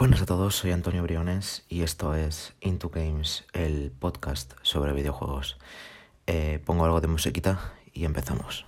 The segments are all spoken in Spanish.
Buenas a todos, soy Antonio Briones y esto es Into Games, el podcast sobre videojuegos. Eh, pongo algo de musiquita y empezamos.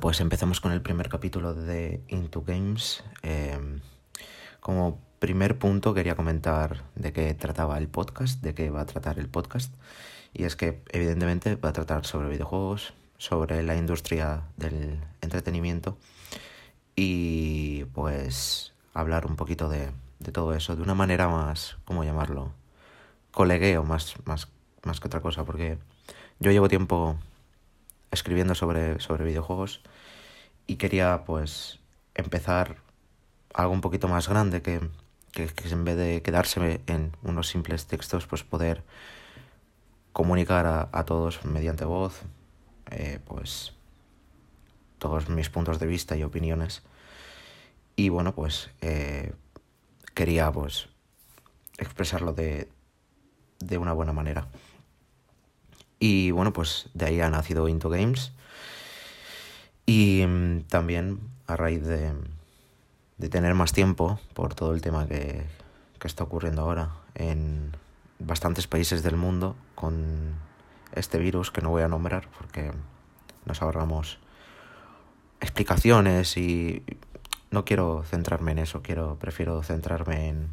Pues empezamos con el primer capítulo de Into Games. Em, como primer punto quería comentar de qué trataba el podcast, de qué va a tratar el podcast. Y es que evidentemente va a tratar sobre videojuegos, sobre la industria del entretenimiento y pues hablar un poquito de, todo eso de una manera más, ¿cómo llamarlo? Colegueo más, más, más que otra cosa, porque yo llevo tiempo escribiendo sobre, sobre videojuegos y quería pues empezar algo un poquito más grande que, que, en vez de quedarse en unos simples textos pues poder comunicar a, a todos mediante voz eh, pues todos mis puntos de vista y opiniones y bueno pues eh, quería pues expresarlo de, de una buena manera. Y bueno, pues de ahí ha nacido Into Games. Y mm, también a raíz de, de, tener más tiempo por todo el tema que, que está ocurriendo ahora en bastantes países del mundo con este virus que no voy a nombrar porque nos ahorramos explicaciones y no quiero centrarme en eso, quiero prefiero centrarme en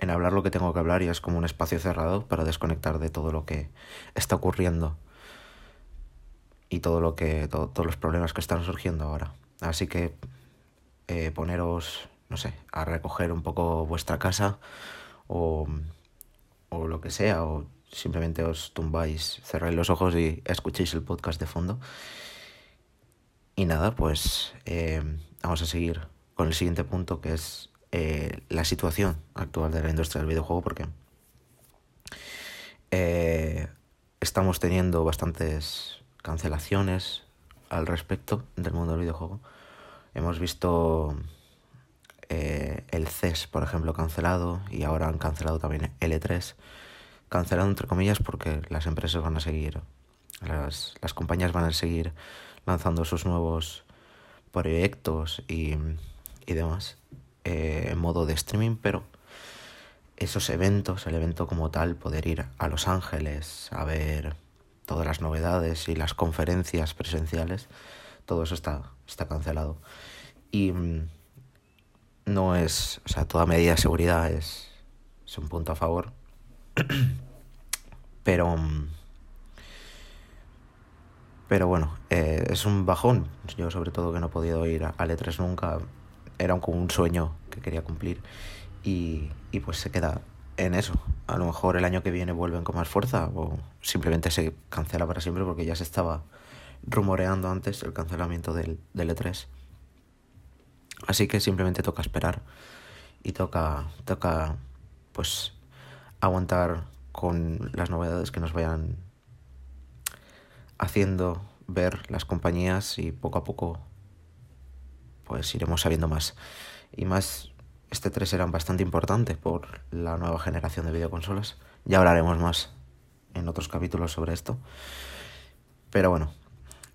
en hablar lo que tengo que hablar y es como un espacio cerrado para desconectar de todo lo que está ocurriendo y todo lo que todos los problemas que están surgiendo ahora. Así que eh, poneros, no sé, a recoger un poco vuestra casa o, o lo que sea, o simplemente os tumbáis, cerráis los ojos y escuchéis el podcast de fondo. Y nada, pues eh, vamos a seguir con el siguiente punto que es eh, la situación actual de la industria del videojuego porque eh, estamos teniendo bastantes cancelaciones al respecto del mundo del videojuego. Hemos visto eh, el CES, por ejemplo, cancelado y ahora han cancelado también L3. Cancelado entre comillas porque las empresas van a seguir, las, las compañías van a seguir lanzando sus nuevos proyectos y, y demás. Eh, en modo de streaming, pero esos eventos, el evento como tal, poder ir a Los Ángeles a ver todas las novedades y las conferencias presenciales, todo eso está, está cancelado. Y mm, no es, o sea, toda medida de seguridad es, es un punto a favor, Pero... Pero bueno, eh, es un bajón. Yo sobre todo que no he podido ir al E3 nunca. Era como un sueño que quería cumplir. Y, y pues se queda en eso. A lo mejor el año que viene vuelven con más fuerza o simplemente se cancela para siempre porque ya se estaba rumoreando antes el cancelamiento del, del E3. Así que simplemente toca esperar y toca, toca pues aguantar con las novedades que nos vayan haciendo ver las compañías y poco a poco pues iremos sabiendo más. Y más, este 3 era bastante importante por la nueva generación de videoconsolas. Ya hablaremos más en otros capítulos sobre esto. Pero bueno,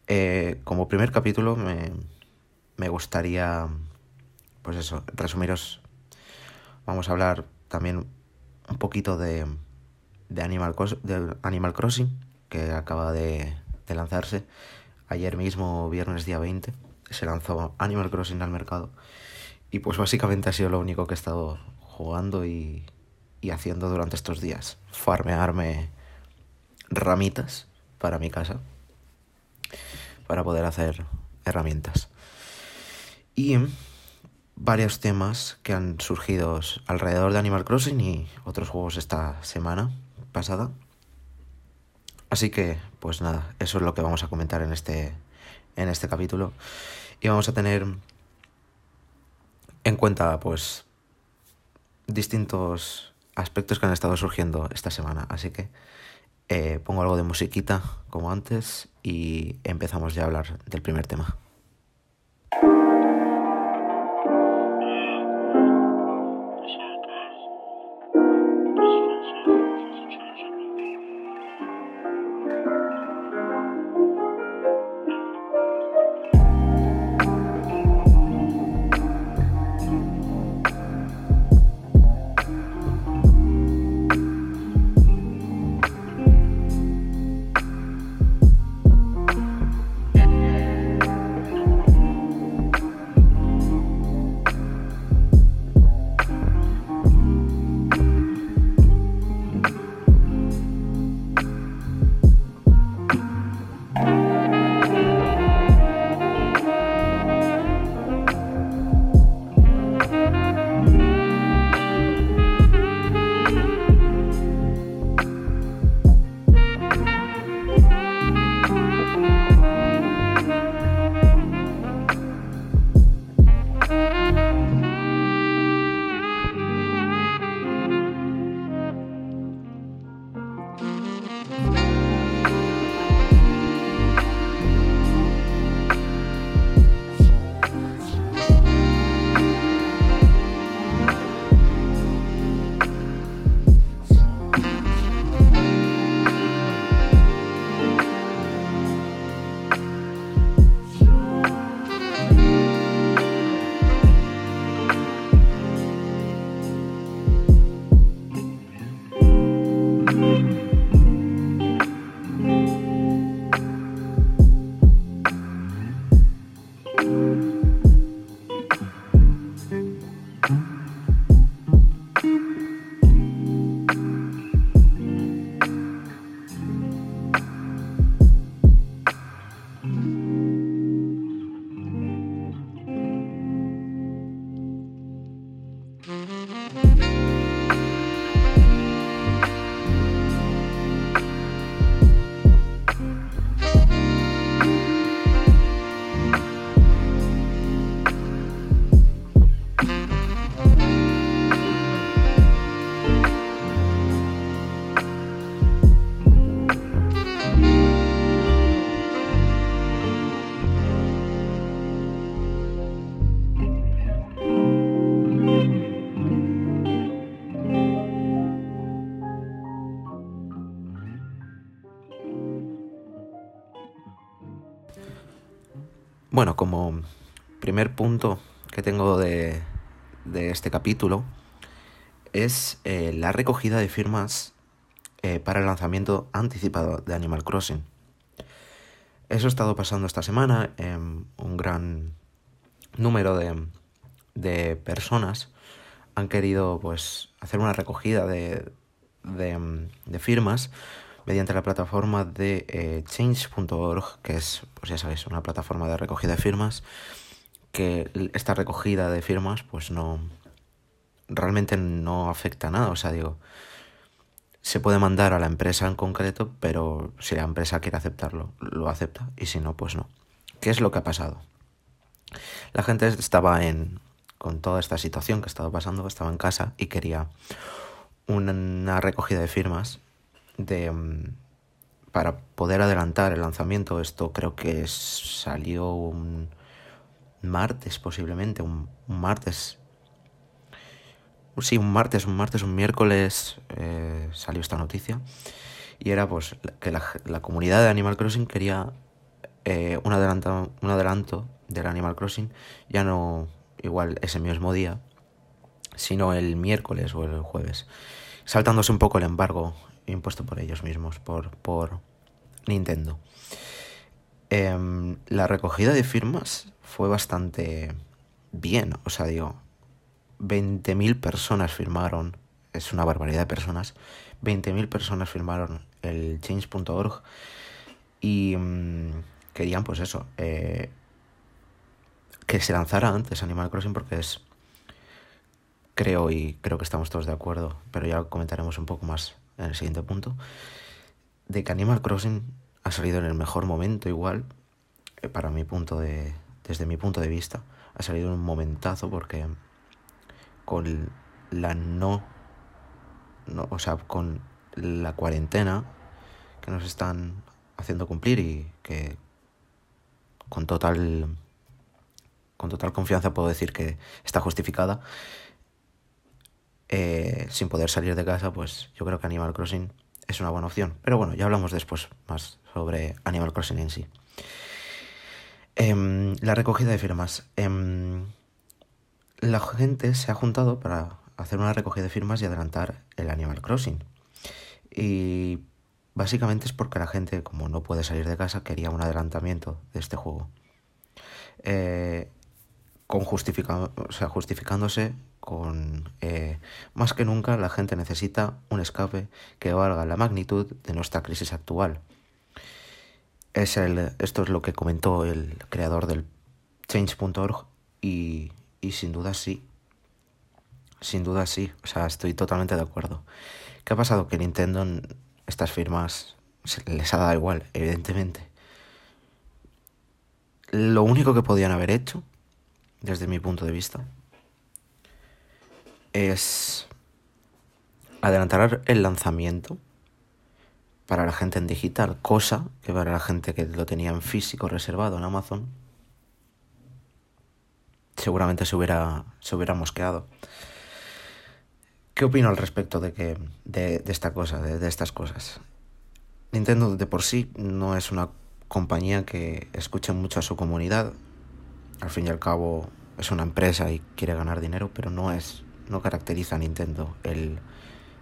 eh, como primer capítulo me, me gustaría, pues eso, resumiros. Vamos a hablar también un poquito de, de, Animal, de Animal Crossing, que acaba de, de lanzarse. Ayer mismo, viernes día 20, se lanzó Animal Crossing al mercado. Y pues básicamente ha sido lo único que he estado jugando y, y haciendo durante estos días. Farmearme ramitas para mi casa para poder hacer herramientas. Y varios temas que han surgido alrededor de Animal Crossing y otros juegos esta semana pasada. Así que, pues nada, eso es lo que vamos a comentar en este, en este capítulo. Y vamos a tener en cuenta, pues, distintos aspectos que han estado surgiendo esta semana. Así que eh, pongo algo de musiquita como antes y empezamos ya a hablar del primer tema. Primer punto que tengo de, este capítulo es eh, la recogida de firmas eh, para el lanzamiento anticipado de Animal Crossing. Eso ha estado pasando esta semana. un gran número de, personas han querido pues, hacer una recogida de, de firmas mediante la plataforma de eh, change.org, que es, pues ya sabéis, una plataforma de recogida de firmas, que esta recogida de firmas pues no realmente no afecta nada, o sea, digo, se puede mandar a la empresa en concreto, pero si la empresa quiere aceptarlo, lo acepta y si no, pues no. ¿Qué es lo que ha pasado? La gente estaba en con toda esta situación que estaba pasando, estaba en casa y quería una recogida de firmas de mm, para poder adelantar el lanzamiento. Esto creo que salió un martes posiblemente, un, martes. Sí, un martes, un martes, un miércoles eh, salió esta noticia. Y era pues que la, comunidad de Animal Crossing quería eh, un, adelanto, un adelanto del Animal Crossing, ya no igual ese mismo día, sino el miércoles o el jueves, saltándose un poco el embargo impuesto por ellos mismos, por, por Nintendo. Em, la recogida de firmas fue bastante bien, o sea, digo, 20.000 personas firmaron, es una barbaridad de personas, 20.000 personas firmaron el change.org y mm, querían pues eso, eh, que se lanzara antes Animal Crossing porque es, creo y creo que estamos todos de acuerdo, pero ya comentaremos un poco más en el siguiente punto, de que Animal Crossing ha salido en el mejor momento igual, eh, para mi punto de, desde mi punto de vista, ha salido en un momentazo porque con la no, no o sea, con la cuarentena que nos están haciendo cumplir y que con total con total confianza puedo decir que está justificada eh, sin poder salir de casa pues yo creo que Animal Crossing es una buena opción pero bueno ya hablamos después más sobre Animal Crossing en sí Em, la recogida de firmas. Em, la gente se ha juntado para hacer una recogida de firmas y adelantar el Animal Crossing. Y básicamente es porque la gente, como no puede salir de casa, quería un adelantamiento de este juego. Eh, con o sea, justificándose con eh, más que nunca la gente necesita un escape que valga la magnitud de nuestra crisis actual es el, esto es lo que comentó el creador del change.org y, y sin duda sí. Sin duda sí. O sea, estoy totalmente de acuerdo. ¿Qué ha pasado? Que Nintendo estas firmas les ha dado igual, evidentemente. Lo único que podían haber hecho, desde mi punto de vista, es adelantar el lanzamiento para la gente en digital, cosa que para la gente que lo tenía en físico reservado en Amazon, seguramente se hubiera, se hubiera mosqueado. ¿Qué opino al respecto de, que, de, esta cosa, de, de, estas cosas? Nintendo de por sí no es una compañía que escuche mucho a su comunidad. Al fin y al cabo es una empresa y quiere ganar dinero, pero no es, no caracteriza a Nintendo el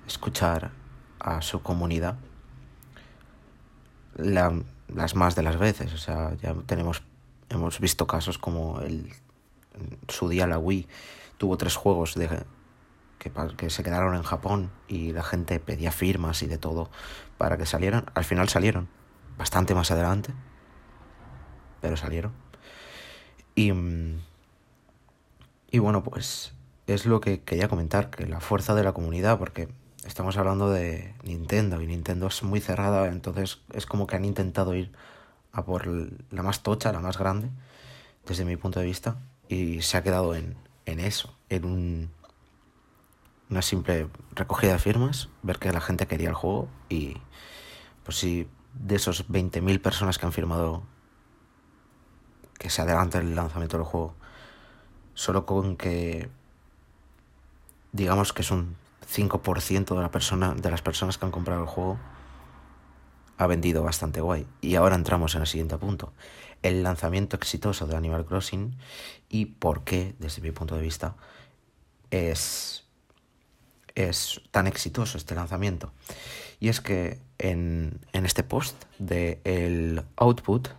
escuchar a su comunidad las más de las veces. O sea, ya tenemos, hemos visto casos como el, su día la Wii tuvo tres juegos de, que, que se quedaron en Japón y la gente pedía firmas y de todo para que salieran. Al final salieron, bastante más adelante, pero salieron. Y, y bueno, pues es lo que quería comentar, que la fuerza de la comunidad, porque estamos hablando de Nintendo y Nintendo es muy cerrada, entonces es como que han intentado ir a por la más tocha, la más grande, desde mi punto de vista, y se ha quedado en, en eso, en un, una simple recogida de firmas, ver que la gente quería el juego y pues si de esos 20.000 personas que han firmado que se adelanta el lanzamiento del juego, solo con que digamos que es un 5% de, la persona, de las personas que han comprado el juego ha vendido bastante guay. Y ahora entramos en el siguiente punto. El lanzamiento exitoso de Animal Crossing y por qué, desde mi punto de vista, es, es tan exitoso este lanzamiento. Y es que en, en este post de el output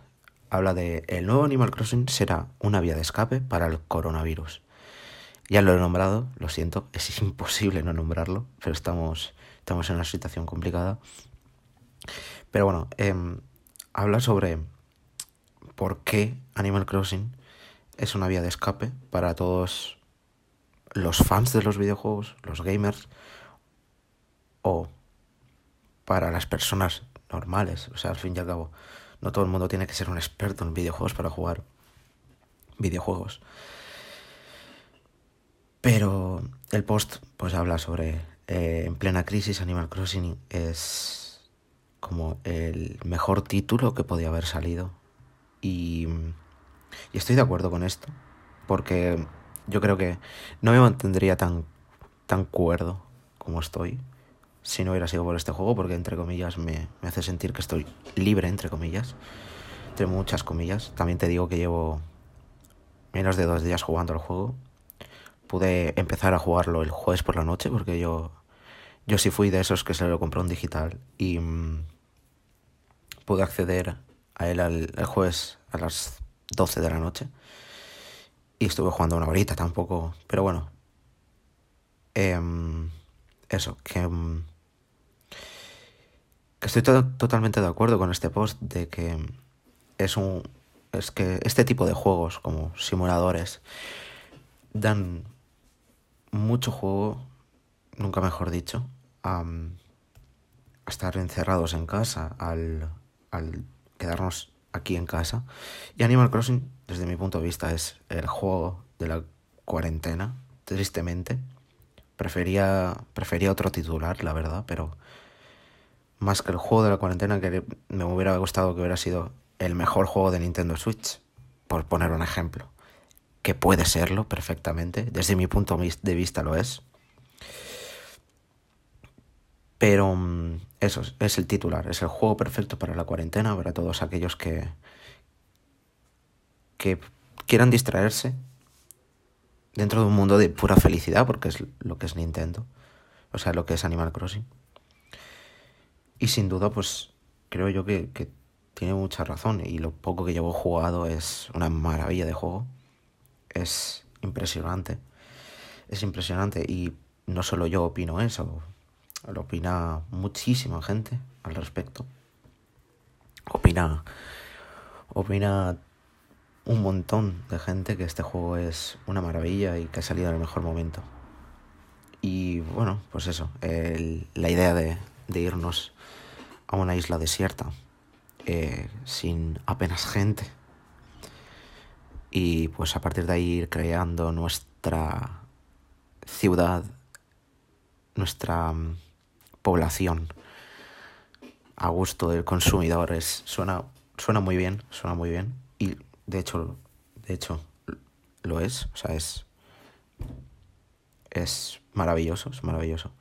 habla de el nuevo Animal Crossing será una vía de escape para el coronavirus. Ya lo he nombrado, lo siento, es imposible no nombrarlo, pero estamos, estamos en una situación complicada. Pero bueno, em, habla sobre por qué Animal Crossing es una vía de escape para todos los fans de los videojuegos, los gamers, o para las personas normales. O sea, al fin y al cabo, no todo el mundo tiene que ser un experto en videojuegos para jugar videojuegos. Pero el post pues habla sobre eh, en plena crisis Animal Crossing es como el mejor título que podía haber salido. Y, y estoy de acuerdo con esto. Porque yo creo que no me mantendría tan, tan cuerdo como estoy si no hubiera sido por este juego, porque entre comillas me, me, hace sentir que estoy libre, entre comillas, entre muchas comillas. También te digo que llevo menos de dos días jugando el juego. Pude empezar a jugarlo el jueves por la noche, porque yo, yo sí fui de esos que se lo compró en digital y mmm, pude acceder a él al, el jueves a las 12 de la noche. Y estuve jugando una horita tampoco, pero bueno. Eh, eso, que... Um, estoy to totalmente de acuerdo con este post de que es un es que este tipo de juegos como simuladores dan mucho juego, nunca mejor dicho, a, a estar encerrados en casa, al, al quedarnos aquí en casa. Y Animal Crossing, desde mi punto de vista, es el juego de la cuarentena, tristemente. Prefería, prefería otro titular, la verdad, pero más que el juego de la cuarentena, que me hubiera gustado que hubiera sido el mejor juego de Nintendo Switch, por poner un ejemplo. Que puede serlo perfectamente, desde mi punto de vista lo es. Pero mm, eso es el titular, es el juego perfecto para la cuarentena, para todos aquellos que, que quieran distraerse dentro de un mundo de pura felicidad, porque es lo que es Nintendo, o sea, lo que es Animal Crossing. Y sin duda, pues creo yo que, que tiene mucha razón y lo poco que llevo jugado es una maravilla de juego. Es impresionante. Es impresionante y no solo yo opino eso, lo opina muchísima gente al respecto. Opina opina un montón de gente que este juego es una maravilla y que ha salido en el mejor momento. Y bueno, pues eso, el, la idea de, de irnos a una isla desierta eh, sin apenas gente. Y pues a partir de ahí ir creando nuestra ciudad, nuestra um, población a gusto del consumidor. Es, suena, suena muy bien, suena muy bien. Y de hecho, de hecho, lo es. O sea, es. Es maravilloso, es maravilloso.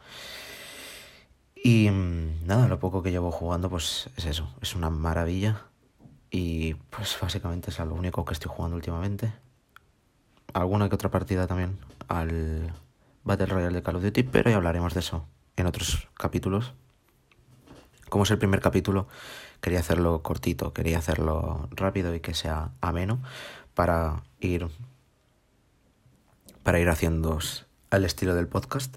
Y mm, nada, lo poco que llevo jugando, pues es eso, es una maravilla. Y pues básicamente es lo único que estoy jugando últimamente. Alguna que otra partida también al Battle Royale de Call of Duty, pero ya hablaremos de eso en otros capítulos. Como es el primer capítulo, quería hacerlo cortito, quería hacerlo rápido y que sea ameno para ir para ir haciendo al estilo del podcast.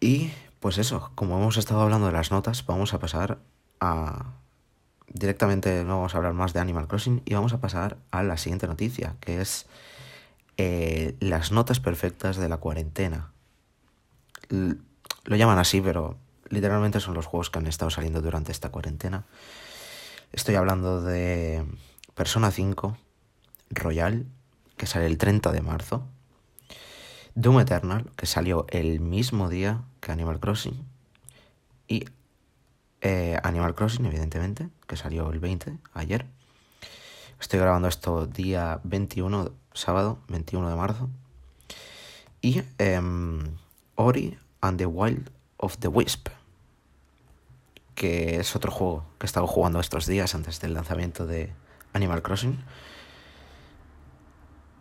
Y pues eso, como hemos estado hablando de las notas, vamos a pasar a... Directamente no vamos a hablar más de Animal Crossing y vamos a pasar a la siguiente noticia, que es eh, las notas perfectas de la cuarentena. Lo llaman así, pero literalmente son los juegos que han estado saliendo durante esta cuarentena. Estoy hablando de Persona 5 Royal, que sale el 30 de marzo. Doom Eternal, que salió el mismo día que Animal Crossing. Y eh, Animal Crossing, evidentemente, que salió el 20, ayer. Estoy grabando esto día 21, sábado 21 de marzo. Y eh, Ori and the Wild of the Wisp, que es otro juego que he estado jugando estos días antes del lanzamiento de Animal Crossing.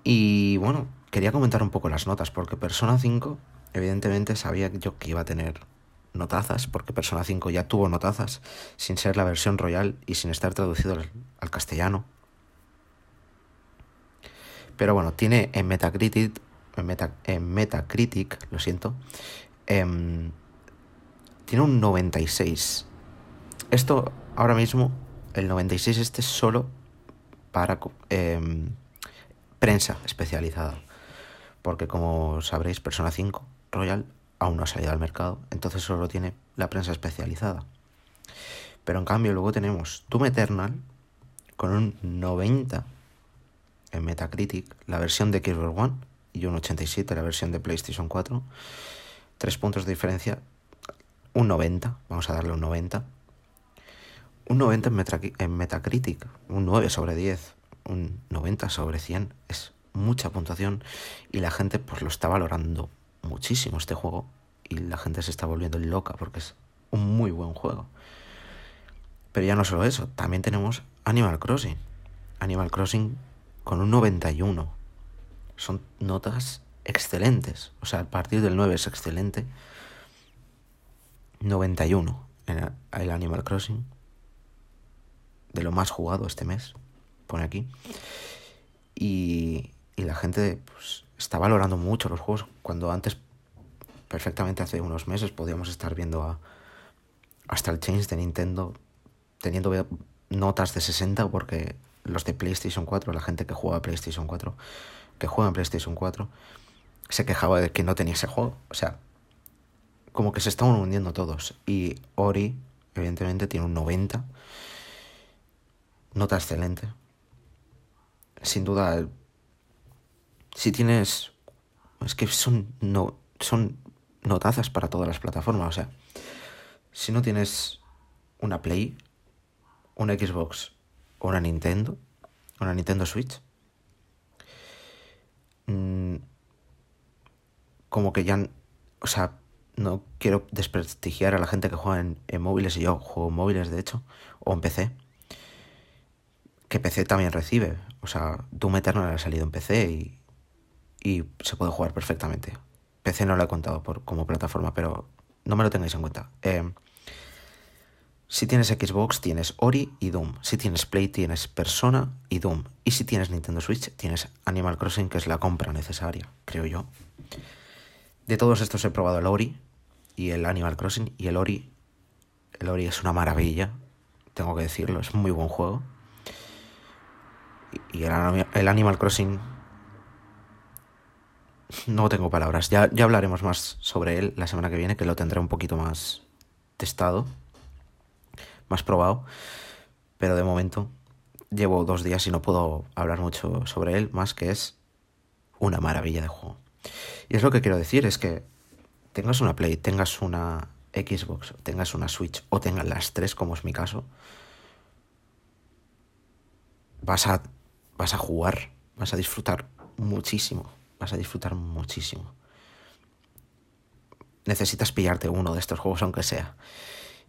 Y bueno, quería comentar un poco las notas, porque Persona 5, evidentemente sabía yo que iba a tener notazas, porque Persona 5 ya tuvo notazas, sin ser la versión royal y sin estar traducido al, castellano. Pero bueno, tiene en Metacritic, en, Meta, en Metacritic, lo siento, eh, tiene un 96. esto ahora mismo, el 96 este es solo para em, prensa especializada. Porque como sabréis, Persona 5 Royal aún no ha salido al mercado, entonces solo tiene la prensa especializada. Pero en cambio luego tenemos Doom Eternal con un 90 en Metacritic, la versión de Xbox One, y un 87 la versión de PlayStation 4. Tres puntos de diferencia, un 90, vamos a darle un 90. Un 90 en, Metacritic, un 9 sobre 10, un 90 sobre 100, es mucha puntuación y la gente pues lo está valorando muchísimo este juego y la gente se está volviendo loca porque es un muy buen juego. Pero ya no solo eso, también tenemos Animal Crossing. Animal Crossing con un 91. Son notas excelentes. O sea, a partir del 9 es excelente. 91 en el Animal Crossing. De lo más jugado este mes. Pone aquí. Y, y la gente pues, está valorando mucho los juegos. Cuando antes, perfectamente hace unos meses, podíamos estar viendo a, hasta el Change de Nintendo teniendo notas de 60 porque los de PlayStation 4, la gente que juega PlayStation 4, que juega en PlayStation 4, se quejaba de que no tenía ese juego. O sea, como que se estaban hundiendo todos. Y Ori, evidentemente, tiene un 90. Nota excelente. Sin duda, si tienes... Es que son, no, son notazas para todas las plataformas. O sea, si no tienes una Play, una Xbox o una Nintendo, una Nintendo Switch, mm, como que ya, o sea, no quiero desprestigiar a la gente que juega en, móviles y yo juego en móviles de hecho, o en PC, que PC también recibe, o sea, Doom Eternal ha salido en PC y, y se puede jugar perfectamente. PC no lo he contado por, como plataforma, pero no me lo tengáis en cuenta. Eh, si tienes Xbox, tienes Ori y Doom. Si tienes Play, tienes Persona y Doom. Y si tienes Nintendo Switch, tienes Animal Crossing, que es la compra necesaria, creo yo. De todos estos he probado el Ori y el Animal Crossing. Y el Ori, el Ori es una maravilla, tengo que decirlo, es muy buen juego. Y el, Animal Crossing no tengo palabras. Ya, ya hablaremos más sobre él la semana que viene, que lo tendré un poquito más testado más probado, pero de momento llevo dos días y no puedo hablar mucho sobre él, más que es una maravilla de juego. Y es lo que quiero decir, es que tengas una Play, tengas una Xbox, tengas una Switch o tengas las tres, como es mi caso, vas a, vas a jugar, vas a disfrutar muchísimo, vas a disfrutar muchísimo. Necesitas pillarte uno de estos juegos, aunque sea.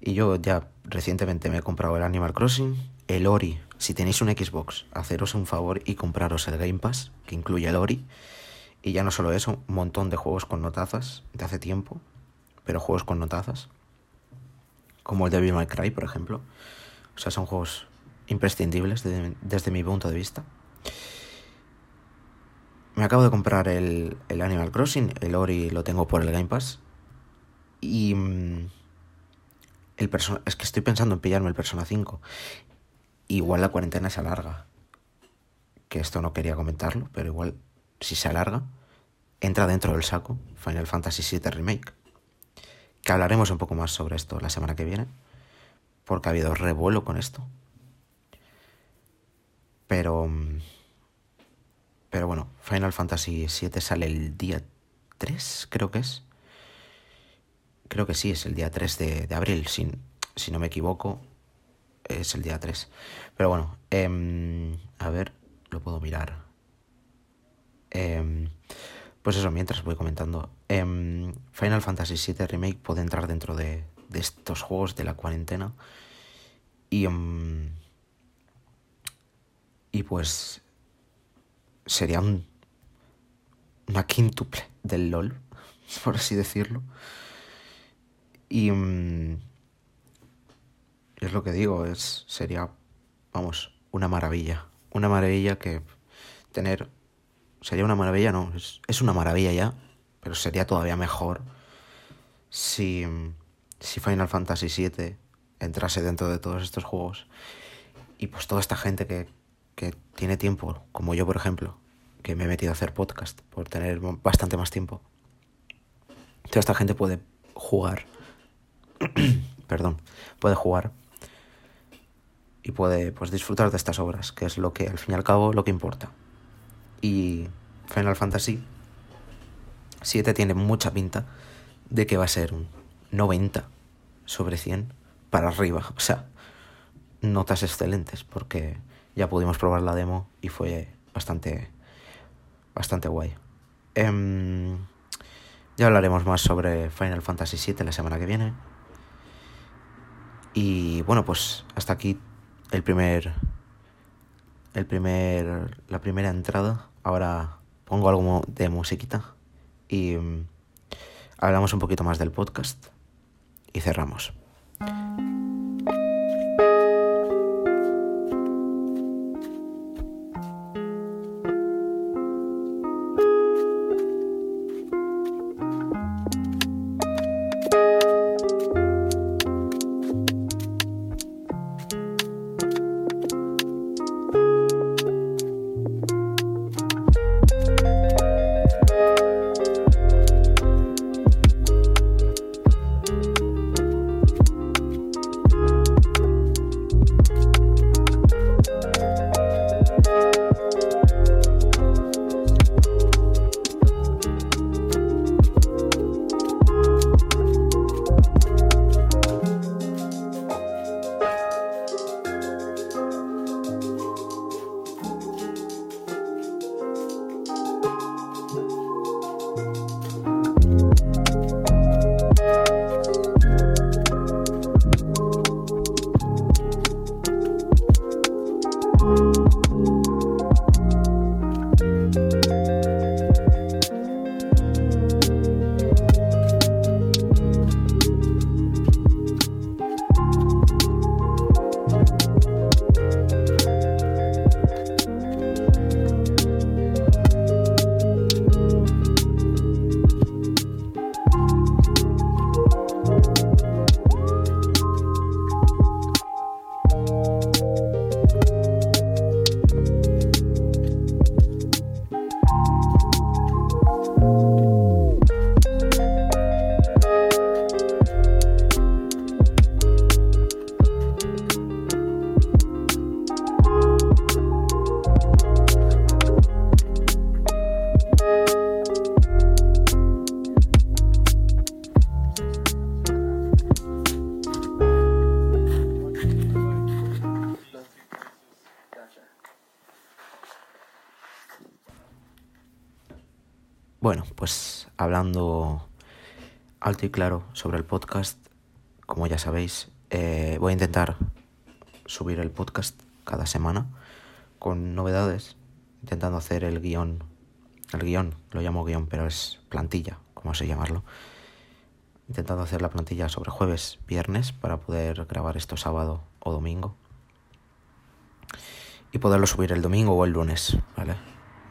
Y yo ya recientemente me he comprado el Animal Crossing, el Ori. Si tenéis un Xbox, haceros un favor y compraros el Game Pass, que incluye el Ori. Y ya no solo eso, un montón de juegos con notazas de hace tiempo, pero juegos con notazas. Como el Devil May Cry, por ejemplo. O sea, son juegos imprescindibles desde mi punto de vista. Me acabo de comprar el, el Animal Crossing, el Ori lo tengo por el Game Pass. Y mm, el es que estoy pensando en pillarme el Persona 5. Igual la cuarentena se alarga. Que esto no quería comentarlo, pero igual si se alarga, entra dentro del saco Final Fantasy VII Remake. Que hablaremos un poco más sobre esto la semana que viene, porque ha habido revuelo con esto. Pero... Pero bueno, Final Fantasy VII sale el día 3, creo que es creo que sí, es el día 3 de, abril, si, si, no me equivoco, es el día 3. Pero bueno, em, a ver, lo puedo mirar. Em, pues eso, mientras voy comentando. Em, Final Fantasy VII Remake puede entrar dentro de, de estos juegos de la cuarentena. Y, y pues sería un, una quíntuple del LOL, por así decirlo. Y mm, es lo que digo, es sería, vamos, una maravilla. Una maravilla que tener... Sería una maravilla, no, es, es una maravilla ya, pero sería todavía mejor si, si Final Fantasy VII entrase dentro de todos estos juegos. Y pues toda esta gente que, que tiene tiempo, como yo por ejemplo, que me he metido a hacer podcast por tener bastante más tiempo. Toda esta gente puede jugar, perdón, puede jugar y puede pues disfrutar de estas obras, que es lo que al fin y al cabo lo que importa. Y Final Fantasy 7 tiene mucha pinta de que va a ser un 90 sobre 100 para arriba, o sea, notas excelentes porque ya pudimos probar la demo y fue bastante, bastante guay. Em, ya hablaremos más sobre Final Fantasy VII la semana que viene. Y bueno, pues hasta aquí el primer, el primer, la primera entrada. Ahora pongo algo de musiquita y em, hablamos un poquito más del podcast y cerramos. Alto y claro sobre el podcast, como ya sabéis, eh, voy a intentar subir el podcast cada semana con novedades, intentando hacer el guion, el guion, lo llamo guion, pero es plantilla, como sé llamarlo, intentando hacer la plantilla sobre jueves, viernes, para poder grabar esto sábado o domingo. Y poderlo subir el domingo o el lunes, ¿vale?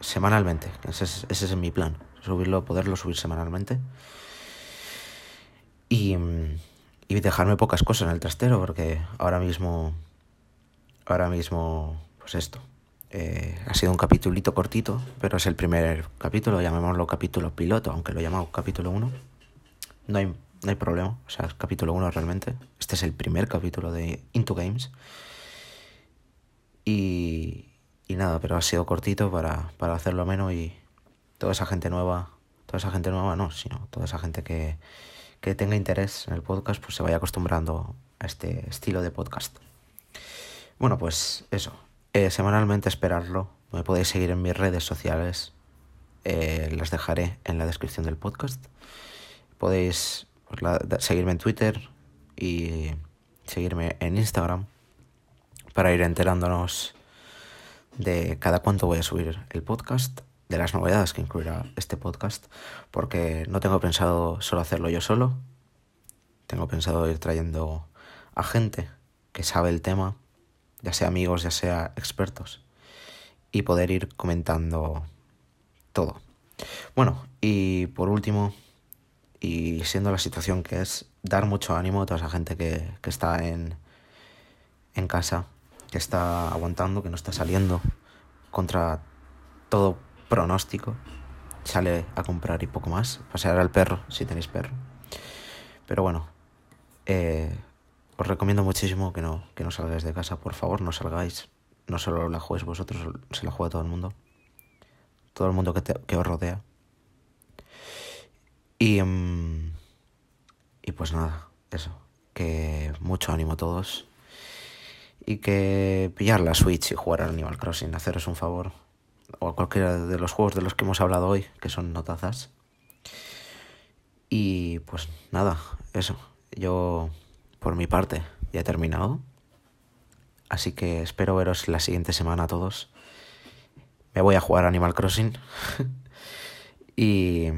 Semanalmente, ese es, ese es mi plan subirlo, poderlo subir semanalmente. Y, y dejarme pocas cosas en el trastero, porque ahora mismo, ahora mismo, pues esto. Eh, ha sido un capítulito cortito, pero es el primer capítulo, llamémoslo capítulo piloto, aunque lo llamamos capítulo 1. No hay, no hay problema, o sea, es capítulo 1 realmente. Este es el primer capítulo de Into Games. Y, y nada, pero ha sido cortito para, para hacerlo menos y, toda esa gente nueva, toda esa gente nueva no, sino toda esa gente que, que tenga interés en el podcast, pues se vaya acostumbrando a este estilo de podcast. Bueno, pues eso, eh, semanalmente esperarlo. Me podéis seguir en mis redes sociales, eh, las dejaré en la descripción del podcast. Podéis pues, seguirme en Twitter y seguirme en Instagram para ir enterándonos de cada cuánto voy a subir el podcast de las novedades que incluirá este podcast, porque no tengo pensado solo hacerlo yo solo, tengo pensado ir trayendo a gente que sabe el tema, ya sea amigos, ya sea expertos, y poder ir comentando todo. Bueno, y por último, y siendo la situación que es, dar mucho ánimo a toda esa gente que, que está en, en casa, que está aguantando, que no está saliendo contra todo pronóstico. Sale a comprar y poco más. Pasear al perro, si tenéis perro. Pero bueno, eh, os recomiendo muchísimo que no, que no salgáis de casa. Por favor, no salgáis. No solo la juegues vosotros, se la juega todo el mundo. Todo el mundo que, que os rodea. Y, um, y pues nada, eso. Que mucho ánimo a todos. Y que pillar la Switch y jugar al Animal Crossing, haceros un favor. O a cualquiera de los juegos de los que hemos hablado hoy, que son notazas. Y pues nada, eso. Yo, por mi parte, ya he terminado. Así que espero veros la siguiente semana a todos. Me voy a jugar Animal Crossing. y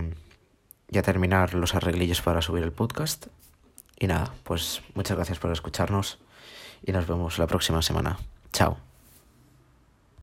ya terminar los arreglillos para subir el podcast. Y nada, pues muchas gracias por escucharnos y nos vemos la próxima semana. Chao.